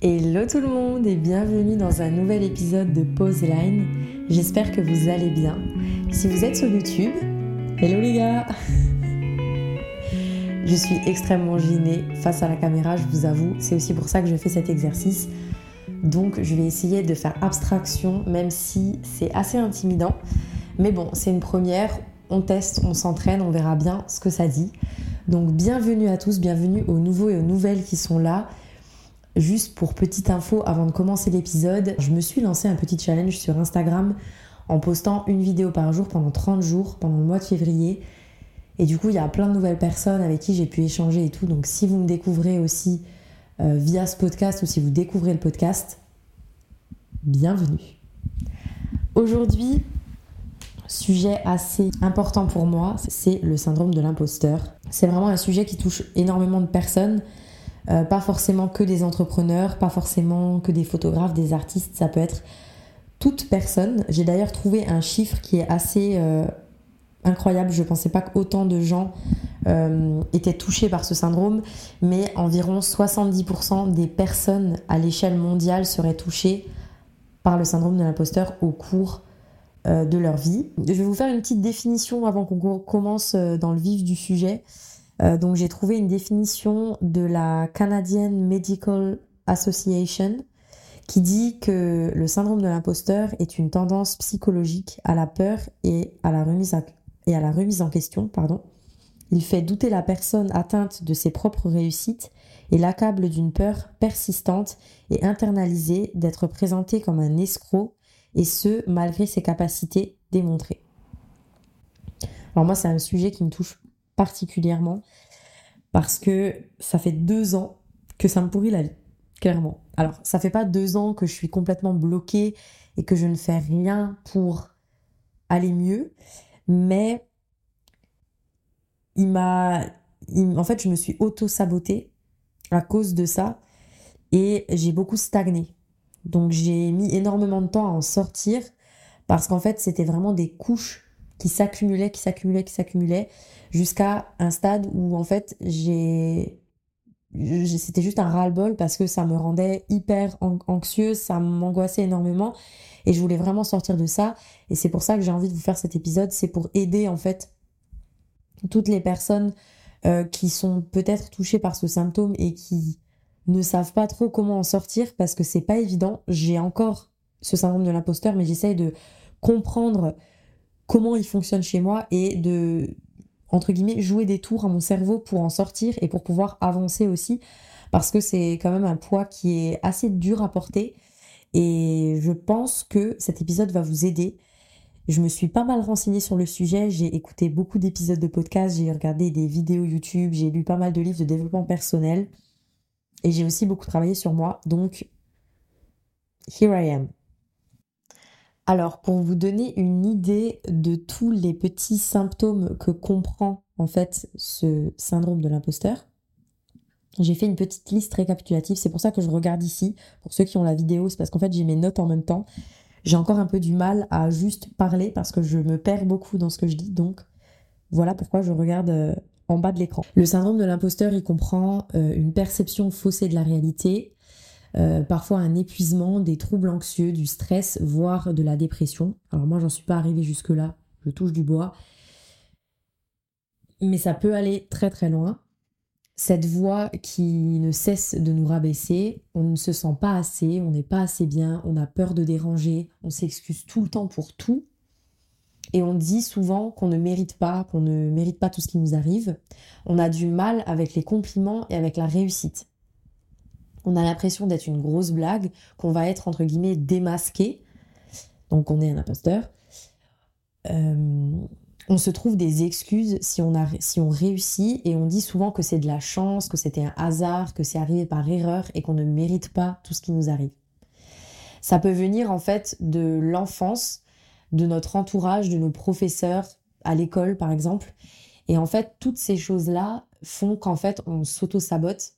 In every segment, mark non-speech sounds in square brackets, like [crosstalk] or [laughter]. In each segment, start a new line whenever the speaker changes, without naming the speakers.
Hello tout le monde et bienvenue dans un nouvel épisode de Pause Line. J'espère que vous allez bien. Si vous êtes sur YouTube, hello les gars Je suis extrêmement gênée face à la caméra, je vous avoue. C'est aussi pour ça que je fais cet exercice. Donc je vais essayer de faire abstraction, même si c'est assez intimidant. Mais bon, c'est une première. On teste, on s'entraîne, on verra bien ce que ça dit. Donc bienvenue à tous, bienvenue aux nouveaux et aux nouvelles qui sont là. Juste pour petite info, avant de commencer l'épisode, je me suis lancé un petit challenge sur Instagram en postant une vidéo par jour pendant 30 jours, pendant le mois de février. Et du coup, il y a plein de nouvelles personnes avec qui j'ai pu échanger et tout. Donc si vous me découvrez aussi euh, via ce podcast ou si vous découvrez le podcast, bienvenue. Aujourd'hui, sujet assez important pour moi, c'est le syndrome de l'imposteur. C'est vraiment un sujet qui touche énormément de personnes euh, pas forcément que des entrepreneurs, pas forcément que des photographes, des artistes, ça peut être toute personne. J'ai d'ailleurs trouvé un chiffre qui est assez euh, incroyable. Je ne pensais pas qu'autant de gens euh, étaient touchés par ce syndrome, mais environ 70% des personnes à l'échelle mondiale seraient touchées par le syndrome de l'imposteur au cours de leur vie. Je vais vous faire une petite définition avant qu'on commence dans le vif du sujet. Euh, donc j'ai trouvé une définition de la Canadian Medical Association qui dit que le syndrome de l'imposteur est une tendance psychologique à la peur et à la remise, en question. Il fait douter la personne atteinte de ses propres réussites et l'accable d'une peur persistante et internalisée d'être présenté comme un escroc, et ce, malgré ses capacités démontrées. Alors moi, c'est un sujet qui me touche particulièrement parce que ça fait deux ans que ça me pourrit la vie, clairement. Alors, ça fait pas deux ans que je suis complètement bloquée et que je ne fais rien pour aller mieux, mais il. En fait, je me suis auto-sabotée à cause de ça et j'ai beaucoup stagné. Donc, j'ai mis énormément de temps à en sortir parce qu'en fait, c'était vraiment des couches qui s'accumulaient, qui s'accumulaient, qui s'accumulaient jusqu'à un stade où en fait j'ai c'était juste un ras-le-bol parce que ça me rendait hyper anxieuse, ça m'angoissait énormément et je voulais vraiment sortir de ça et c'est pour ça que j'ai envie de vous faire cet épisode, c'est pour aider en fait toutes les personnes euh, qui sont peut-être touchées par ce symptôme et qui ne savent pas trop comment en sortir parce que c'est pas évident. J'ai encore ce syndrome de l'imposteur mais j'essaye de comprendre comment il fonctionne chez moi et de entre guillemets, jouer des tours à mon cerveau pour en sortir et pour pouvoir avancer aussi, parce que c'est quand même un poids qui est assez dur à porter. Et je pense que cet épisode va vous aider. Je me suis pas mal renseignée sur le sujet, j'ai écouté beaucoup d'épisodes de podcasts, j'ai regardé des vidéos YouTube, j'ai lu pas mal de livres de développement personnel et j'ai aussi beaucoup travaillé sur moi. Donc, here I am. Alors, pour vous donner une idée de tous les petits symptômes que comprend en fait ce syndrome de l'imposteur, j'ai fait une petite liste récapitulative. C'est pour ça que je regarde ici. Pour ceux qui ont la vidéo, c'est parce qu'en fait j'ai mes notes en même temps. J'ai encore un peu du mal à juste parler parce que je me perds beaucoup dans ce que je dis. Donc voilà pourquoi je regarde euh, en bas de l'écran. Le syndrome de l'imposteur, il comprend euh, une perception faussée de la réalité, euh, parfois un épuisement, des troubles anxieux, du stress, voire de la dépression. Alors moi, j'en suis pas arrivée jusque-là, je touche du bois. Mais ça peut aller très très loin. Cette voix qui ne cesse de nous rabaisser, on ne se sent pas assez, on n'est pas assez bien, on a peur de déranger, on s'excuse tout le temps pour tout. Et on dit souvent qu'on ne mérite pas, qu'on ne mérite pas tout ce qui nous arrive. On a du mal avec les compliments et avec la réussite on a l'impression d'être une grosse blague, qu'on va être entre guillemets démasqué, donc on est un imposteur. Euh, on se trouve des excuses si on, a, si on réussit et on dit souvent que c'est de la chance, que c'était un hasard, que c'est arrivé par erreur et qu'on ne mérite pas tout ce qui nous arrive. Ça peut venir en fait de l'enfance, de notre entourage, de nos professeurs à l'école par exemple. Et en fait, toutes ces choses-là font qu'en fait, on s'auto-sabote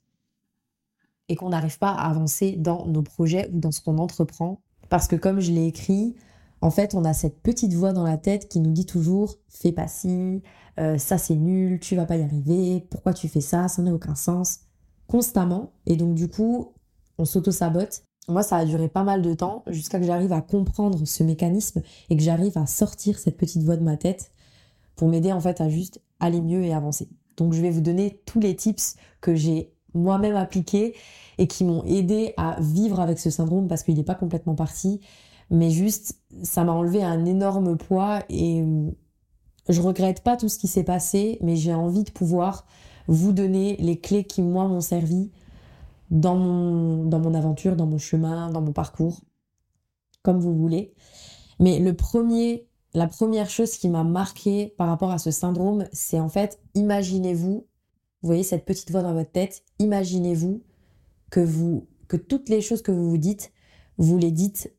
et qu'on n'arrive pas à avancer dans nos projets ou dans ce qu'on entreprend. Parce que comme je l'ai écrit, en fait, on a cette petite voix dans la tête qui nous dit toujours fais pas ci, euh, ça c'est nul, tu vas pas y arriver, pourquoi tu fais ça, ça n'a aucun sens, constamment. Et donc du coup, on s'auto-sabote. Moi, ça a duré pas mal de temps jusqu'à que j'arrive à comprendre ce mécanisme et que j'arrive à sortir cette petite voix de ma tête pour m'aider en fait à juste aller mieux et avancer. Donc je vais vous donner tous les tips que j'ai moi-même appliqués et qui m'ont aidé à vivre avec ce syndrome parce qu'il n'est pas complètement parti, mais juste ça m'a enlevé un énorme poids et je regrette pas tout ce qui s'est passé, mais j'ai envie de pouvoir vous donner les clés qui moi m'ont servi dans mon, dans mon aventure, dans mon chemin, dans mon parcours, comme vous voulez. Mais le premier, la première chose qui m'a marqué par rapport à ce syndrome, c'est en fait, imaginez-vous, vous voyez cette petite voix dans votre tête, imaginez-vous que toutes les choses que vous vous dites, vous les dites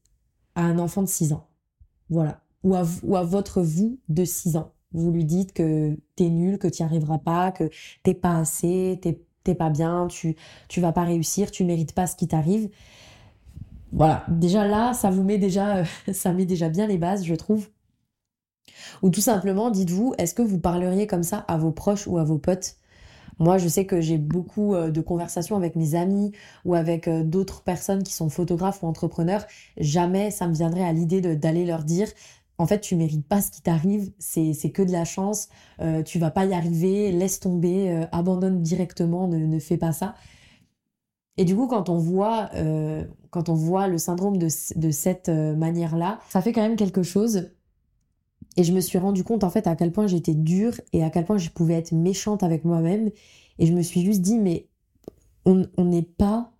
à un enfant de 6 ans. Voilà. Ou à, votre vous de 6 ans. Vous lui dites que t'es nul, que tu n'y arriveras pas, que t'es pas assez, t'es t'es pas bien, tu, tu vas pas réussir, tu mérites pas ce qui t'arrive. Voilà, déjà là, ça vous met déjà, [laughs] met déjà bien les bases, je trouve. Ou tout simplement, dites-vous, est-ce que vous parleriez comme ça à vos proches ou à vos potes Moi, je sais que j'ai beaucoup euh, de conversations avec mes amis ou avec euh, d'autres personnes qui sont photographes ou entrepreneurs. Jamais ça me viendrait à l'idée d'aller leur dire en fait, tu mérites pas ce qui t'arrive, c'est que de la chance, euh, tu vas pas y arriver, laisse tomber, euh, abandonne directement, ne, fais pas ça. Et du coup, quand on voit, quand on voit le syndrome de, cette manière-là, ça fait quand même quelque chose. Et je me suis rendu compte en fait à quel point j'étais dure et à quel point je pouvais être méchante avec moi-même. Et je me suis juste dit, mais on n'est pas.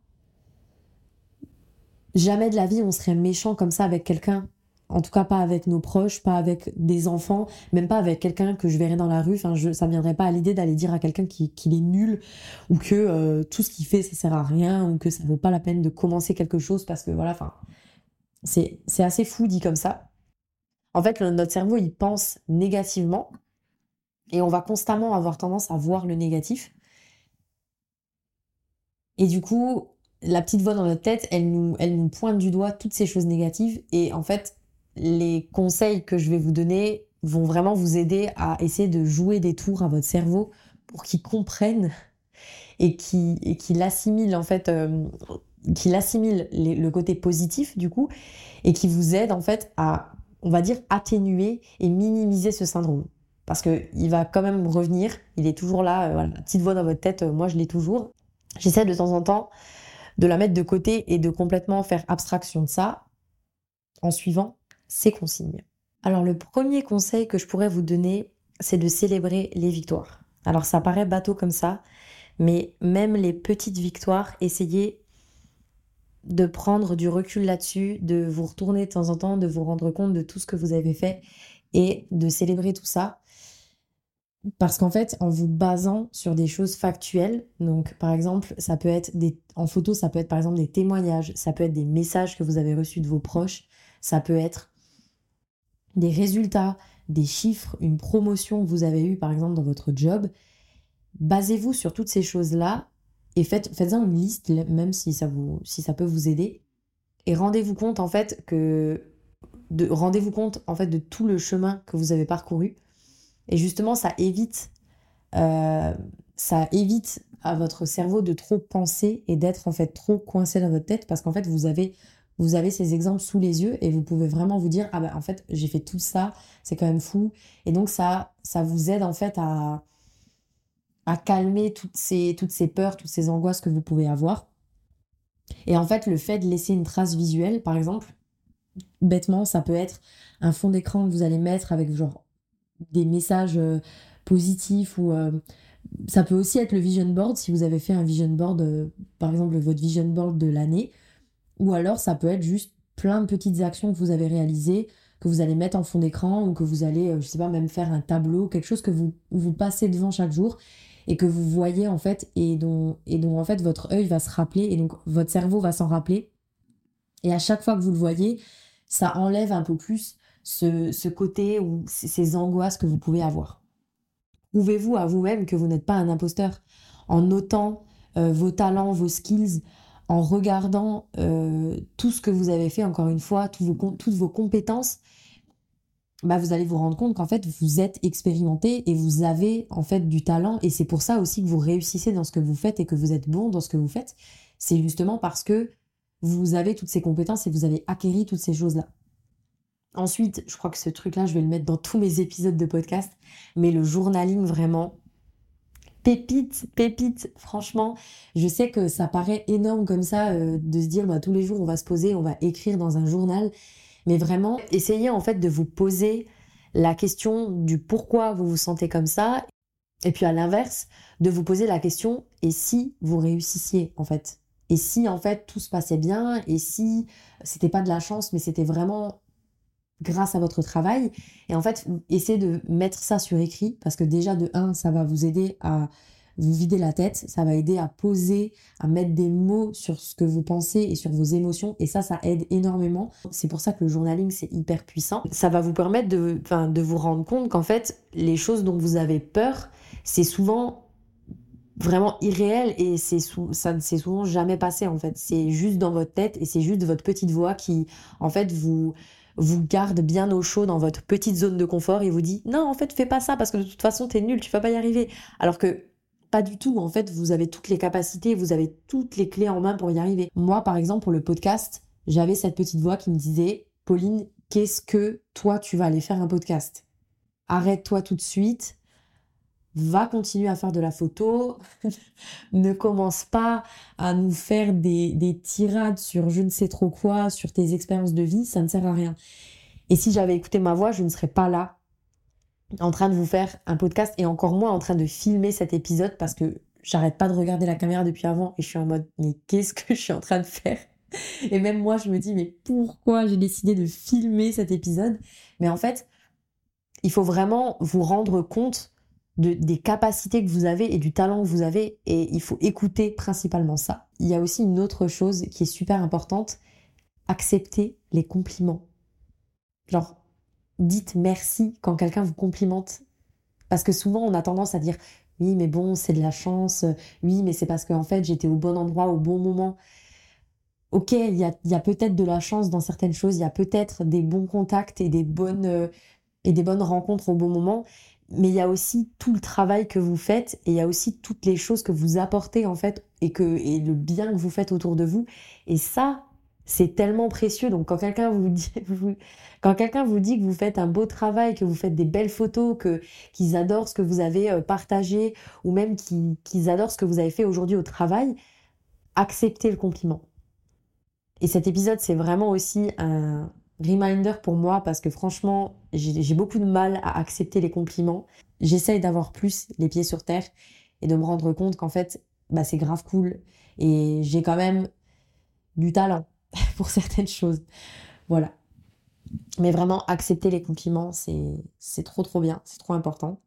Jamais de la vie on serait méchant comme ça avec quelqu'un en tout cas pas avec nos proches, pas avec des enfants, même pas avec quelqu'un que je verrais dans la rue. Enfin, je, ça ne viendrait pas à l'idée d'aller dire à quelqu'un qu'il est nul ou que euh, tout ce qu'il fait ça sert à rien ou que ça vaut pas la peine de commencer quelque chose parce que voilà, enfin, c'est assez fou dit comme ça. En fait, notre cerveau il pense négativement et on va constamment avoir tendance à voir le négatif. Et du coup, la petite voix dans notre tête, elle nous, elle nous pointe du doigt toutes ces choses négatives. Et en fait, les conseils que je vais vous donner vont vraiment vous aider à essayer de jouer des tours à votre cerveau pour qu'il comprenne et qu'il assimile en fait euh, qu'il assimile le côté positif du coup et qui vous aide en fait à on va dire atténuer et minimiser ce syndrome parce que il va quand même revenir il est toujours là euh, la petite voix dans votre tête euh, moi je l'ai toujours j'essaie de temps en temps de la mettre de côté et de complètement faire abstraction de ça en suivant ces consignes. Alors le premier conseil que je pourrais vous donner, c'est de célébrer les victoires. Alors ça paraît bateau comme ça, mais même les petites victoires, essayez de prendre du recul là-dessus, de vous retourner de temps en temps, de vous rendre compte de tout ce que vous avez fait et de célébrer tout ça. Parce qu'en fait, en vous basant sur des choses factuelles, donc par exemple, ça peut être des, en photo, ça peut être par exemple des témoignages, ça peut être des messages que vous avez reçus de vos proches, ça peut être des résultats, des chiffres, une promotion que vous avez eue par exemple dans votre job, basez-vous sur toutes ces choses-là et faites, faites-en une liste, même si ça, vous, si ça peut vous aider. Et rendez-vous compte en fait que de, rendez-vous compte en fait de tout le chemin que vous avez parcouru. Et justement, ça évite, euh, ça évite à votre cerveau de trop penser et d'être en fait trop coincé dans votre tête parce qu'en fait vous avez vous avez ces exemples sous les yeux et vous pouvez vraiment vous dire ah ben en fait j'ai fait tout ça c'est quand même fou et donc ça ça vous aide en fait à à calmer toutes ces toutes ces peurs toutes ces angoisses que vous pouvez avoir. Et en fait le fait de laisser une trace visuelle par exemple bêtement ça peut être un fond d'écran que vous allez mettre avec genre des messages euh, positifs ou euh, ça peut aussi être le vision board si vous avez fait un vision board euh, par exemple votre vision board de l'année. Ou alors ça peut être juste plein de petites actions que vous avez réalisées, que vous allez mettre en fond d'écran ou que vous allez, je sais pas, même faire un tableau, quelque chose que vous, vous passez devant chaque jour et que vous voyez en fait et dont, et en fait votre œil va se rappeler et donc votre cerveau va s'en rappeler. Et à chaque fois que vous le voyez, ça enlève un peu plus ce, côté ou ces angoisses que vous pouvez avoir. Prouvez-vous à vous-même que vous n'êtes pas un imposteur en notant euh, vos talents, vos skills, en regardant euh, tout ce que vous avez fait, encore une fois, toutes vos compétences, bah vous allez vous rendre compte qu'en fait, vous êtes expérimenté et vous avez en fait du talent. Et c'est pour ça aussi que vous réussissez dans ce que vous faites et que vous êtes bon dans ce que vous faites. c'est justement parce que vous avez toutes ces compétences et vous avez acquéri toutes ces choses-là. Ensuite, je crois que ce truc-là, je vais le mettre dans tous mes épisodes de podcast, mais le journaling vraiment, pépite, pépite, franchement, je sais que ça paraît énorme comme ça euh, de se dire bah, tous les jours on va se poser, on va écrire dans un journal, mais vraiment, essayez en fait de vous poser la question du pourquoi vous vous sentez comme ça, et puis à l'inverse, de vous poser la question et si vous réussissiez en fait? Et si en fait tout se passait bien, et si c'était pas de la chance, mais c'était vraiment grâce à votre travail? Et en fait, essayez de mettre ça sur écrit, parce que déjà de 1, ça va vous aider à vous vider la tête, ça va aider à poser, à mettre des mots sur ce que vous pensez et sur vos émotions, et ça, ça aide énormément. C'est pour ça que le journaling, c'est hyper puissant. Ça va vous permettre de, de vous rendre compte qu'en fait, les choses dont vous avez peur, c'est souvent vraiment irréel et c'est ça ne s'est souvent jamais passé en fait. C'est juste dans votre tête et c'est juste votre petite voix qui en fait vous vous garde bien au chaud dans votre petite zone de confort et vous dit non en fait fais pas ça parce que de toute façon t'es nul, tu vas pas y arriver. Alors que pas du tout. En fait vous avez toutes les capacités, vous avez toutes les clés en main pour y arriver. Moi par exemple pour le podcast j'avais cette petite voix qui me disait Pauline qu'est-ce que toi tu vas aller faire un podcast? Arrête-toi tout de suite, va continuer à faire de la photo, [laughs] ne commence pas à nous faire des, des, tirades sur je ne sais trop quoi, sur tes expériences de vie, ça ne sert à rien. Et si j'avais écouté ma voix, je ne serais pas là en train de vous faire un podcast et encore moins en train de filmer cet épisode parce que j'arrête pas de regarder la caméra depuis avant et je suis en mode mais qu'est-ce que je suis en train de faire? Et même moi je me dis mais pourquoi j'ai décidé de filmer cet épisode? Mais en fait, il faut vraiment vous rendre compte des capacités que vous avez et du talent que vous avez et il faut écouter principalement ça. Il y a aussi une autre chose qui est super importante, accepter les compliments. Genre, dites merci quand quelqu'un vous complimente. Parce que souvent on a tendance à dire oui mais bon c'est de la chance, oui mais c'est parce qu'en fait j'étais au bon endroit au bon moment. Ok, il y a, y a peut-être de la chance dans certaines choses, il y a peut-être des bons contacts et des bonnes, euh, et des bonnes rencontres au bon moment, mais il y a aussi tout le travail que vous faites et il y a aussi toutes les choses que vous apportez en fait et que et le bien que vous faites autour de vous et ça c'est tellement précieux. Donc [laughs] quand quelqu'un vous dit que vous faites un beau travail que vous faites des belles photos que qu'ils adorent ce que vous avez euh, partagé ou même qu'ils adorent ce que vous avez fait aujourd'hui au travail acceptez le compliment. Et cet épisode c'est vraiment aussi un reminder pour moi parce que franchement, j'ai beaucoup de mal à accepter les compliments. J'essaye d'avoir plus les pieds sur terre et de me rendre compte qu'en fait, bah, c'est grave cool. Et j'ai quand même du talent [laughs] pour certaines choses. Voilà. Mais vraiment, accepter les compliments, c'est trop trop bien, c'est trop important.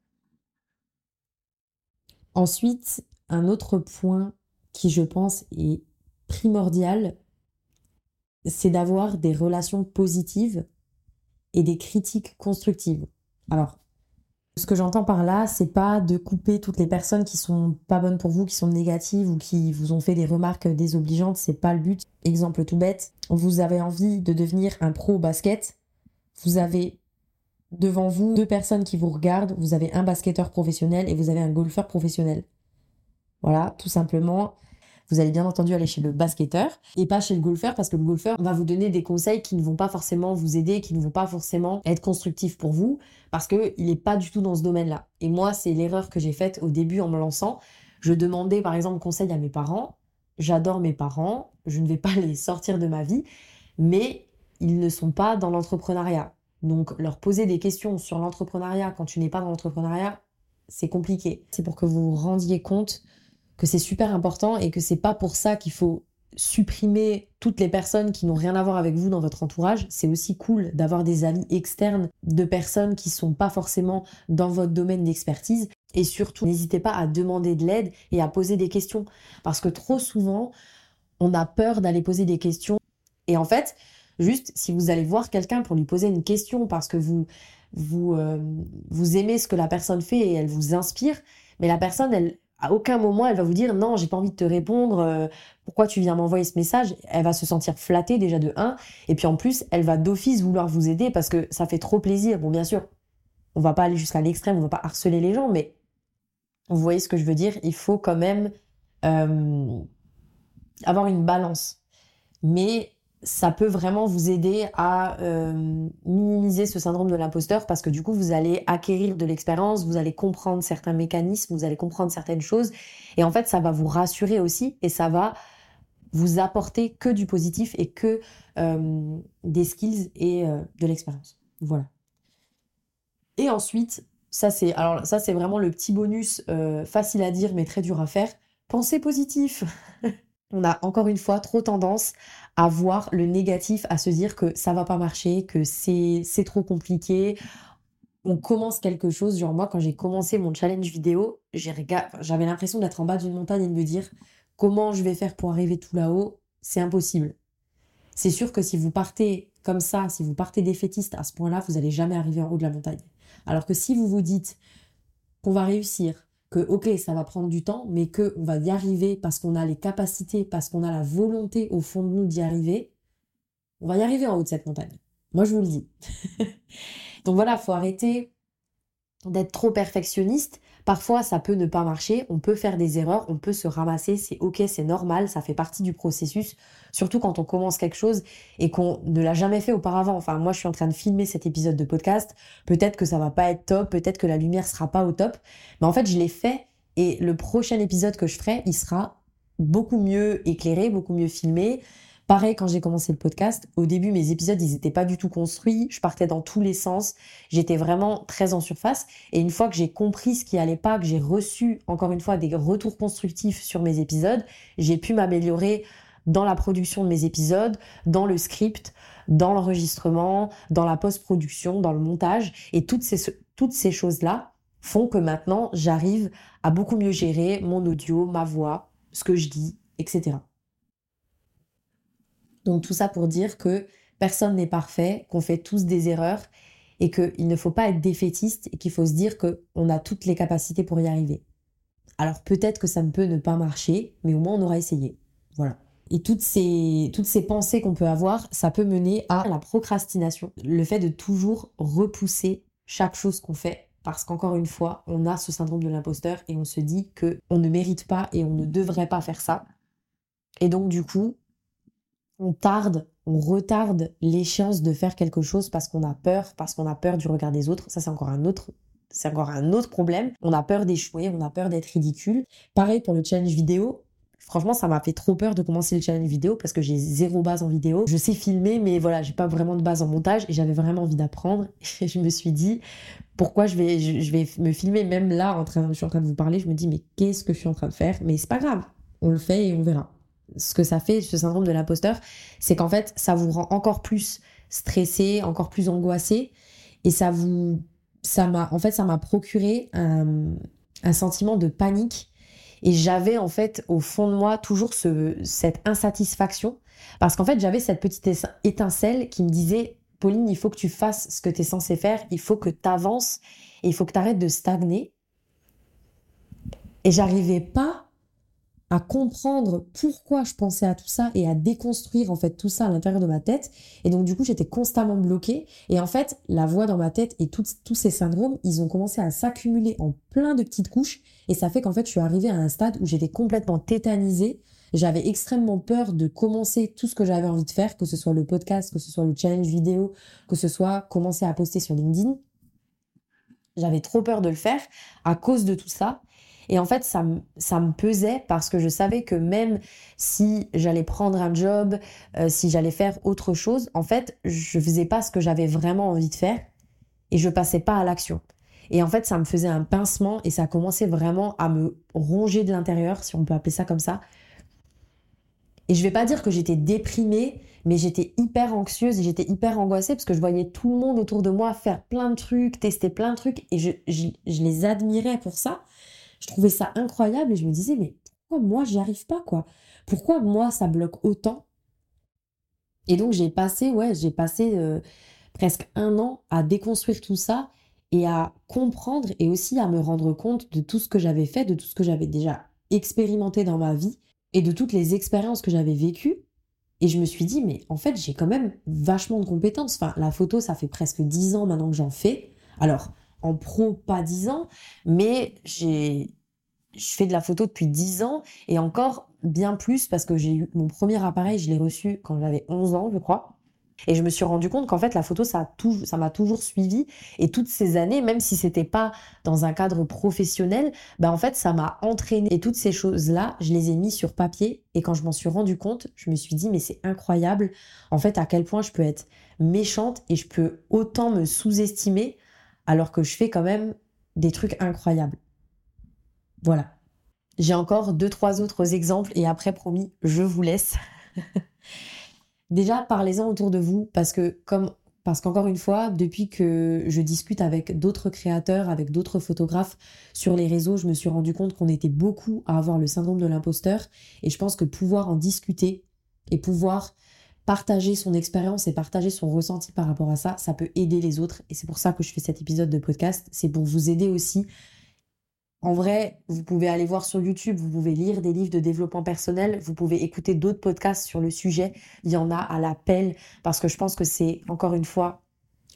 Ensuite, un autre point qui je pense est primordial, c'est d'avoir des relations positives et des critiques constructives. Alors, ce que j'entends par là, c'est pas de couper toutes les personnes qui sont pas bonnes pour vous, qui sont négatives ou qui vous ont fait des remarques désobligeantes, c'est pas le but. Exemple tout bête, vous avez envie de devenir un pro basket, vous avez devant vous deux personnes qui vous regardent, vous avez un basketteur professionnel et vous avez un golfeur professionnel. Voilà, tout simplement, vous allez bien entendu aller chez le basketteur et pas chez le golfeur parce que le golfeur va vous donner des conseils qui ne vont pas forcément vous aider, qui ne vont pas forcément être constructifs pour vous parce qu'il n'est pas du tout dans ce domaine-là. Et moi, c'est l'erreur que j'ai faite au début en me lançant. Je demandais par exemple conseil à mes parents. J'adore mes parents, je ne vais pas [laughs] les sortir de ma vie, mais ils ne sont pas dans l'entrepreneuriat. Donc leur poser des questions sur l'entrepreneuriat quand tu n'es pas dans l'entrepreneuriat, c'est compliqué. C'est pour que vous vous rendiez compte que c'est super important et que c'est pas pour ça qu'il faut supprimer toutes les personnes qui n'ont rien à voir avec vous dans votre entourage. C'est aussi cool d'avoir des avis externes de personnes qui sont pas forcément dans votre domaine d'expertise. Et surtout, n'hésitez pas à demander de l'aide et à poser des questions. Parce que trop souvent, on a peur d'aller poser des questions. Et en fait, juste si vous allez voir quelqu'un pour lui poser une question parce que vous, vous, euh, vous aimez ce que la personne fait et elle vous inspire, mais la personne, elle, à aucun moment elle va vous dire non, j'ai pas envie de te répondre, euh, pourquoi tu viens m'envoyer ce message? Elle va se sentir flattée déjà de 1 et puis en plus, elle va d'office vouloir vous aider parce que ça fait trop plaisir. Bon, bien sûr, on va pas aller jusqu'à l'extrême, on va pas harceler les gens, mais vous voyez ce que je veux dire Il faut quand même euh, avoir une balance. Mais ça peut vraiment vous aider à euh, minimiser ce syndrome de l'imposteur parce que du coup, vous allez acquérir de l'expérience, vous allez comprendre certains mécanismes, vous allez comprendre certaines choses. Et en fait, ça va vous rassurer aussi et ça va vous apporter que du positif et que euh, des skills et euh, de l'expérience. Voilà. Et ensuite, ça c'est alors ça c'est vraiment le petit bonus facile à dire mais très dur à faire. Pensez positif. [laughs] on a encore une fois trop tendance à voir le négatif, à se dire que ça va pas marcher, que c'est trop compliqué. On commence quelque chose, genre moi quand j'ai commencé mon challenge vidéo, j'avais l'impression d'être en bas d'une montagne et de me dire comment je vais faire pour arriver tout là-haut, c'est impossible. C'est sûr que si vous partez comme ça, si vous partez défaitiste à ce point-là, vous n'allez jamais arriver en haut de la montagne. Alors que si vous vous dites qu'on va réussir, que ok ça va prendre du temps mais que on va y arriver parce qu'on a les capacités parce qu'on a la volonté au fond de nous d'y arriver on va y arriver en haut de cette montagne. Moi je vous le dis. [laughs] Donc voilà faut arrêter d'être trop perfectionniste Parfois, ça peut ne pas marcher, on peut faire des erreurs, on peut se ramasser, c'est ok, c'est normal, ça fait partie du processus, surtout quand on commence quelque chose et qu'on ne l'a jamais fait auparavant. Enfin, moi, je suis en train de filmer cet épisode de podcast, peut-être que ça va pas être top, peut-être que la lumière sera pas au top, mais en fait, je l'ai fait et le prochain épisode que je ferai, il sera beaucoup mieux éclairé, beaucoup mieux filmé. Pareil, quand j'ai commencé le podcast, au début, mes épisodes, ils n'étaient pas du tout construits. Je partais dans tous les sens. J'étais vraiment très en surface. Et une fois que j'ai compris ce qui allait pas, que j'ai reçu, encore une fois, des retours constructifs sur mes épisodes, j'ai pu m'améliorer dans la production de mes épisodes, dans le script, dans l'enregistrement, dans la post-production, dans le montage. Et toutes ces, toutes ces choses-là font que maintenant, j'arrive à beaucoup mieux gérer mon audio, ma voix, ce que je dis, etc. Donc tout ça pour dire que personne n'est parfait, qu'on fait tous des erreurs et qu'il ne faut pas être défaitiste et qu'il faut se dire qu'on a toutes les capacités pour y arriver. Alors peut-être que ça ne peut ne pas marcher, mais au moins on aura essayé. Voilà. Et toutes ces, toutes ces pensées qu'on peut avoir, ça peut mener à la procrastination. Le fait de toujours repousser chaque chose qu'on fait. Parce qu'encore une fois, on a ce syndrome de l'imposteur et on se dit que on ne mérite pas et on ne devrait pas faire ça. Et donc du coup, on tarde, on retarde l'échéance de faire quelque chose parce qu'on a peur, parce qu'on a peur du regard des autres. Ça, c'est encore un autre c'est encore un autre problème. On a peur d'échouer, on a peur d'être ridicule. Pareil pour le challenge vidéo. Franchement, ça m'a fait trop peur de commencer le challenge vidéo parce que j'ai zéro base en vidéo. Je sais filmer, mais voilà, j'ai pas vraiment de base en montage et j'avais vraiment envie d'apprendre. [laughs] Et je me suis dit, pourquoi je vais, je, vais me filmer même là, en train, je suis en train de vous parler. Je me dis, mais qu'est-ce que je suis en train de faire? Mais c'est pas grave, on le fait et on verra ce que ça fait, ce syndrome de l'imposteur, c'est qu'en fait, ça vous rend encore plus stressé, encore plus angoissé, et ça vous, ça m'a, en fait, ça m'a procuré un, sentiment de panique, et j'avais en fait au fond de moi toujours ce, cette insatisfaction, parce qu'en fait, j'avais cette petite étincelle qui me disait, Pauline, il faut que tu fasses ce que tu es censé faire, il faut que tu avances, et il faut que tu arrêtes de stagner. Et j'arrivais pas à comprendre pourquoi je pensais à tout ça et à déconstruire en fait tout ça à l'intérieur de ma tête. Et donc du coup, j'étais constamment bloquée. Et en fait, la voix dans ma tête et tous ces syndromes, ils ont commencé à s'accumuler en plein de petites couches. Et ça fait qu'en fait, je suis arrivée à un stade où j'étais complètement tétanisée. J'avais extrêmement peur de commencer tout ce que j'avais envie de faire, que ce soit le podcast, que ce soit le challenge vidéo, que ce soit commencer à poster sur LinkedIn. J'avais trop peur de le faire à cause de tout ça. Et en fait, ça, me pesait parce que je savais que même si j'allais prendre un job, euh, si j'allais faire autre chose, en fait, je faisais pas ce que j'avais vraiment envie de faire et je passais pas à l'action. Et en fait, ça me faisait un pincement et ça commençait vraiment à me ronger de l'intérieur, si on peut appeler ça comme ça. Et je vais pas dire que j'étais déprimée, mais j'étais hyper anxieuse et j'étais hyper angoissée parce que je voyais tout le monde autour de moi faire plein de trucs, tester plein de trucs et je, je les admirais pour ça. Je trouvais ça incroyable et je me disais, mais pourquoi moi j'y arrive pas, quoi? Pourquoi moi ça bloque autant? Et donc j'ai passé, ouais, j'ai passé euh, presque un an à déconstruire tout ça et à comprendre et aussi à me rendre compte de tout ce que j'avais fait, de tout ce que j'avais déjà expérimenté dans ma vie et de toutes les expériences que j'avais vécues. Et je me suis dit, mais en fait, j'ai quand même vachement de compétences. Enfin, la photo, ça fait presque dix ans maintenant que j'en fais. Alors, en pro, pas 10 ans, mais j'ai, je fais de la photo depuis 10 ans et encore, bien plus parce que j'ai eu mon premier appareil, je l'ai reçu quand j'avais 11 ans, je crois. Et je me suis rendu compte qu'en fait, la photo, ça ça m'a toujours suivi. Et toutes ces années, même si c'était pas dans un cadre professionnel, bah en fait, ça m'a entraîné. Et toutes ces choses-là, je les ai mis sur papier. Et quand je m'en suis rendu compte, je me suis dit, mais c'est incroyable, en fait, à quel point je peux être méchante et je peux autant me sous-estimer alors que je fais quand même des trucs incroyables. Voilà. J'ai encore deux, trois autres exemples et après, promis, je vous laisse. [laughs] Déjà, parlez-en autour de vous parce que comme parce qu'encore une fois, depuis que je discute avec d'autres créateurs, avec d'autres photographes sur les réseaux, je me suis rendu compte qu'on était beaucoup à avoir le syndrome de l'imposteur. Et je pense que pouvoir en discuter et pouvoir partager son expérience et partager son ressenti par rapport à ça, ça peut aider les autres. Et c'est pour ça que je fais cet épisode de podcast. C'est pour vous aider aussi en vrai, vous pouvez aller voir sur YouTube, vous pouvez lire des livres de développement personnel, vous pouvez écouter d'autres podcasts sur le sujet. Il y en a à l'appel parce que je pense que c'est, encore une fois,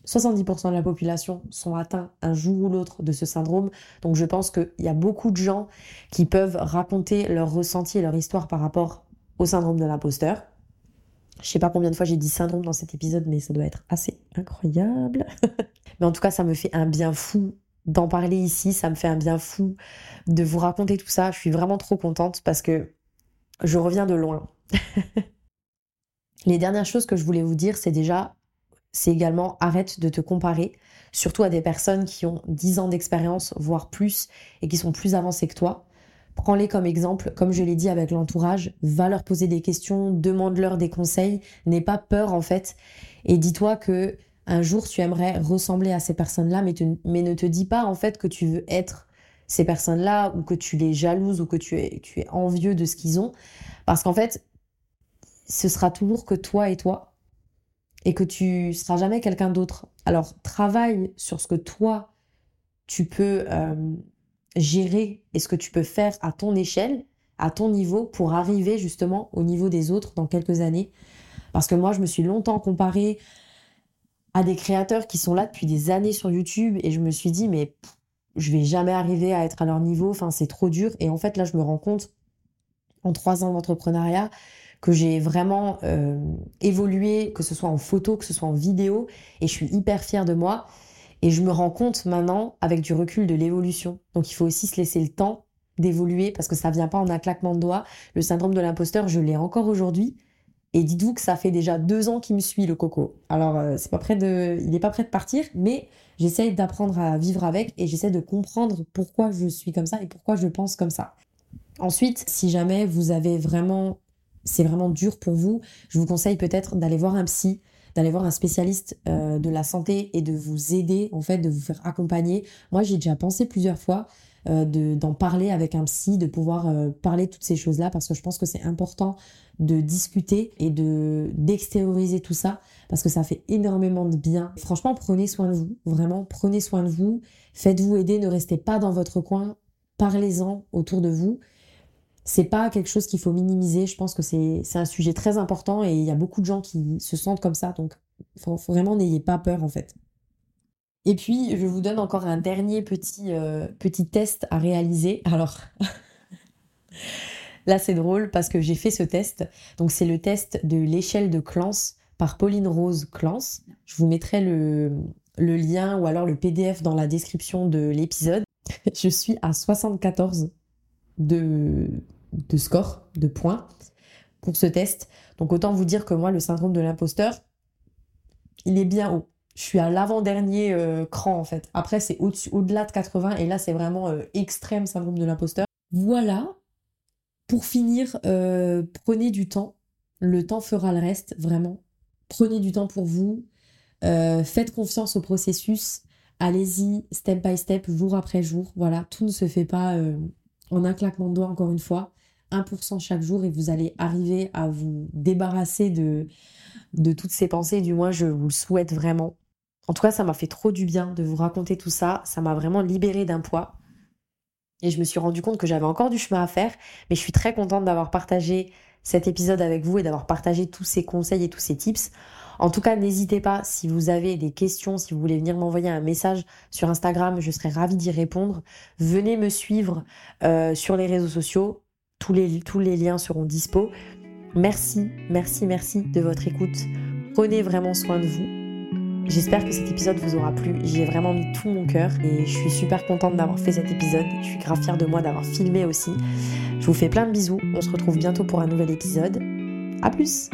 70% de la population sont atteints un jour ou l'autre de ce syndrome. Donc je pense qu'il y a beaucoup de gens qui peuvent raconter leur ressenti et leur histoire par rapport au syndrome de l'imposteur. Je sais pas combien de fois j'ai dit syndrome dans cet épisode, mais ça doit être assez incroyable. [laughs] mais en tout cas, ça me fait un bien fou d'en parler ici. Ça me fait un bien fou de vous raconter tout ça. Je suis vraiment trop contente parce que je reviens de loin. [laughs] Les dernières choses que je voulais vous dire, c'est déjà, c'est également arrête de te comparer, surtout à des personnes qui ont 10 ans d'expérience, voire plus, et qui sont plus avancées que toi. Prends-les comme exemple, comme je l'ai dit avec l'entourage, va leur poser des questions, demande-leur des conseils, n'aie pas peur en fait, et dis-toi que un jour tu aimerais ressembler à ces personnes-là, mais, ne te dis pas en fait que tu veux être ces personnes-là ou que tu les jalouses ou que tu es, tu es envieux de ce qu'ils ont. Parce qu'en fait, ce sera toujours que toi et toi et que tu seras jamais quelqu'un d'autre. Alors travaille sur ce que toi tu peux euh, gérer et ce que tu peux faire à ton échelle, à ton niveau pour arriver justement au niveau des autres dans quelques années. Parce que moi, je me suis longtemps comparée à des créateurs qui sont là depuis des années sur YouTube et je me suis dit mais je vais jamais arriver à être à leur niveau, enfin c'est trop dur. Et en fait là je me rends compte en trois ans d'entrepreneuriat que j'ai vraiment euh, évolué, que ce soit en photo, que ce soit en vidéo. Et je suis hyper fière de moi et je me rends compte maintenant avec du recul de l'évolution. Donc il faut aussi se laisser le temps d'évoluer parce que ça vient pas en un claquement de doigts. Le syndrome de l'imposteur, je l'ai encore aujourd'hui et dites-vous que ça fait déjà deux ans qu'il me suit le coco. Alors euh, c'est pas prêt de, il n'est pas prêt de partir, mais j'essaye d'apprendre à vivre avec et j'essaie de comprendre pourquoi je suis comme ça et pourquoi je pense comme ça. Ensuite, si jamais vous avez vraiment, c'est vraiment dur pour vous, je vous conseille peut-être d'aller voir un psy, d'aller voir un spécialiste euh, de la santé et de vous aider en fait, de vous faire accompagner. Moi, j'ai déjà pensé plusieurs fois. Euh, d'en parler avec un psy, de pouvoir parler de toutes ces choses-là, parce que je pense que c'est important de discuter et de d'extérioriser tout ça parce que ça fait énormément de bien. Franchement, prenez soin de vous, vraiment, prenez soin de vous, faites-vous aider, ne restez pas dans votre coin, parlez-en autour de vous. C'est pas quelque chose qu'il faut minimiser, je pense que c'est un sujet très important et il y a beaucoup de gens qui se sentent comme ça, donc vraiment n'ayez pas peur en fait. Et puis, je vous donne encore un dernier petit, euh, petit test à réaliser. Alors, [laughs] Là, c'est drôle parce que j'ai fait ce test. Donc, c'est le test de l'échelle de Clance par Pauline Rose Clance. Je vous mettrai le, lien ou alors le PDF dans la description de l'épisode. [laughs] Je suis à 74 de, de score, de points pour ce test. Donc, autant vous dire que moi, le syndrome de l'imposteur, il est bien haut. Je suis à l'avant-dernier euh, cran en fait. Après, c'est au-delà de 80 et là, c'est vraiment euh, extrême syndrome de l'imposteur. Voilà, pour finir, euh, prenez du temps. Le temps fera le reste, vraiment. Prenez du temps pour vous. Faites confiance au processus. Allez-y, step by step, jour après jour. Voilà, tout ne se fait pas en un claquement de doigts, encore une fois. 1% chaque jour et vous allez arriver à vous débarrasser de, de toutes ces pensées. Du moins, je vous le souhaite vraiment. En tout cas, ça m'a fait trop du bien de vous raconter tout ça. Ça m'a vraiment libéré d'un poids. Et je me suis rendu compte que j'avais encore du chemin à faire, mais je suis très contente d'avoir partagé cet épisode avec vous et d'avoir partagé tous ces conseils et tous ces tips. En tout cas, n'hésitez pas si vous avez des questions, si vous voulez venir m'envoyer un message sur Instagram, je serai ravie d'y répondre. Venez me suivre euh, sur les réseaux sociaux. Tous les, liens seront dispo. Merci, merci, merci de votre écoute. Prenez vraiment soin de vous. J'espère que cet épisode vous aura plu. J'y ai vraiment mis tout mon cœur et je suis super contente d'avoir fait cet épisode. Je suis grave fière de moi d'avoir filmé aussi. Je vous fais plein de bisous. On se retrouve bientôt pour un nouvel épisode. A plus!